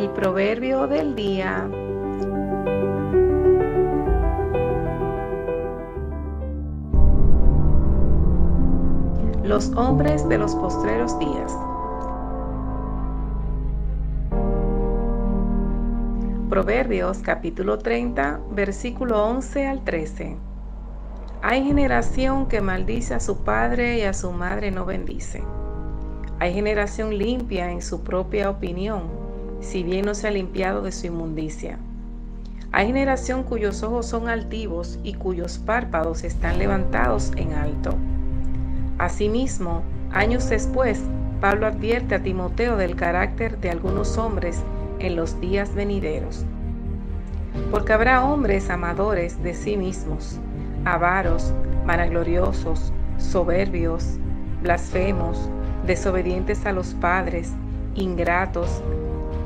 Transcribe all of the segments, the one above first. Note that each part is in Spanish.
El proverbio del día. Los hombres de los postreros días. Proverbios capítulo 30, versículo 11 al 13. Hay generación que maldice a su padre y a su madre no bendice. Hay generación limpia en su propia opinión, si bien no se ha limpiado de su inmundicia. Hay generación cuyos ojos son altivos y cuyos párpados están levantados en alto. Asimismo, años después, Pablo advierte a Timoteo del carácter de algunos hombres en los días venideros. Porque habrá hombres amadores de sí mismos, avaros, vanagloriosos, soberbios, blasfemos, desobedientes a los padres, ingratos,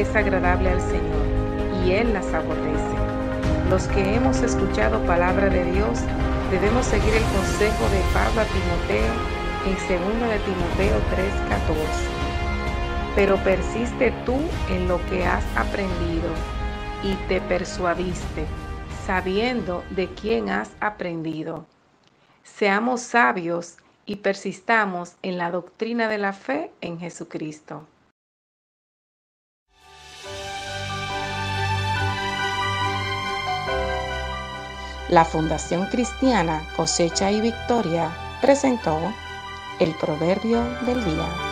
es agradable al Señor y Él las aborrece. Los que hemos escuchado palabra de Dios debemos seguir el consejo de Pablo a Timoteo en 2 de Timoteo 3:14 pero persiste tú en lo que has aprendido y te persuadiste, sabiendo de quién has aprendido. Seamos sabios y persistamos en la doctrina de la fe en Jesucristo. La Fundación Cristiana Cosecha y Victoria presentó el Proverbio del Día.